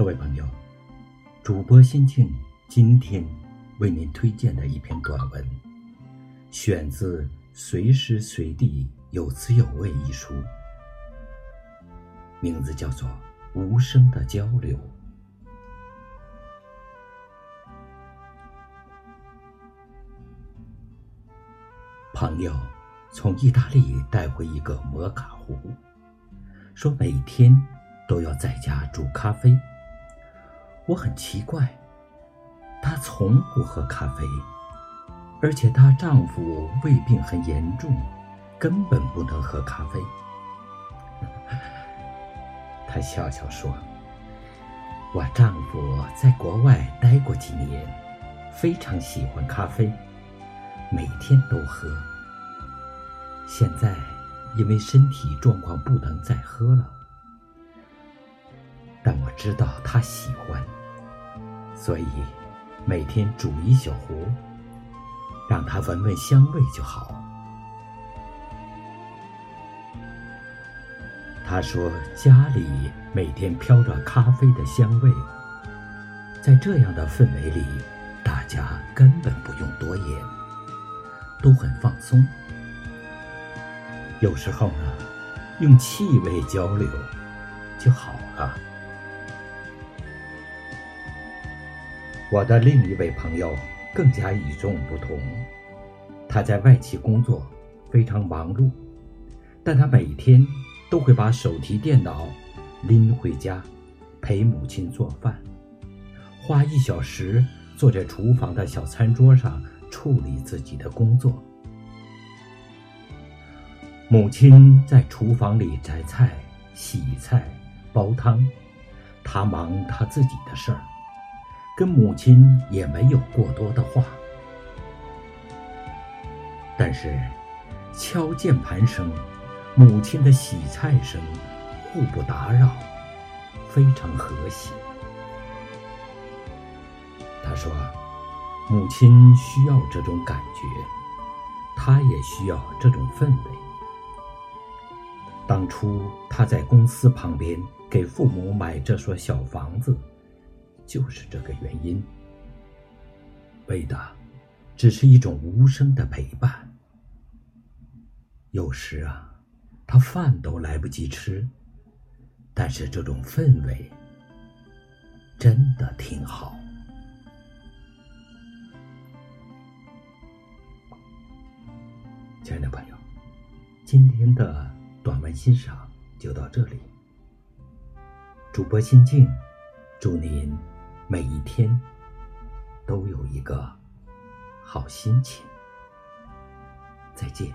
各位朋友，主播心境今天为您推荐的一篇短文，选自《随时随地有滋有味》一书，名字叫做《无声的交流》。朋友从意大利带回一个摩卡壶，说每天都要在家煮咖啡。我很奇怪，她从不喝咖啡，而且她丈夫胃病很严重，根本不能喝咖啡。她笑笑说：“我丈夫在国外待过几年，非常喜欢咖啡，每天都喝。现在因为身体状况不能再喝了，但我知道他喜欢。”所以，每天煮一小壶，让他闻闻香味就好。他说：“家里每天飘着咖啡的香味，在这样的氛围里，大家根本不用多言，都很放松。有时候呢，用气味交流就好了。”我的另一位朋友更加与众不同，他在外企工作，非常忙碌，但他每天都会把手提电脑拎回家，陪母亲做饭，花一小时坐在厨房的小餐桌上处理自己的工作。母亲在厨房里摘菜、洗菜、煲汤，他忙他自己的事儿。跟母亲也没有过多的话，但是敲键盘声、母亲的洗菜声互不打扰，非常和谐。他说：“母亲需要这种感觉，他也需要这种氛围。”当初他在公司旁边给父母买这所小房子。就是这个原因，为的只是一种无声的陪伴。有时啊，他饭都来不及吃，但是这种氛围真的挺好。亲爱的朋友，今天的短文欣赏就到这里。主播心静，祝您。每一天都有一个好心情。再见。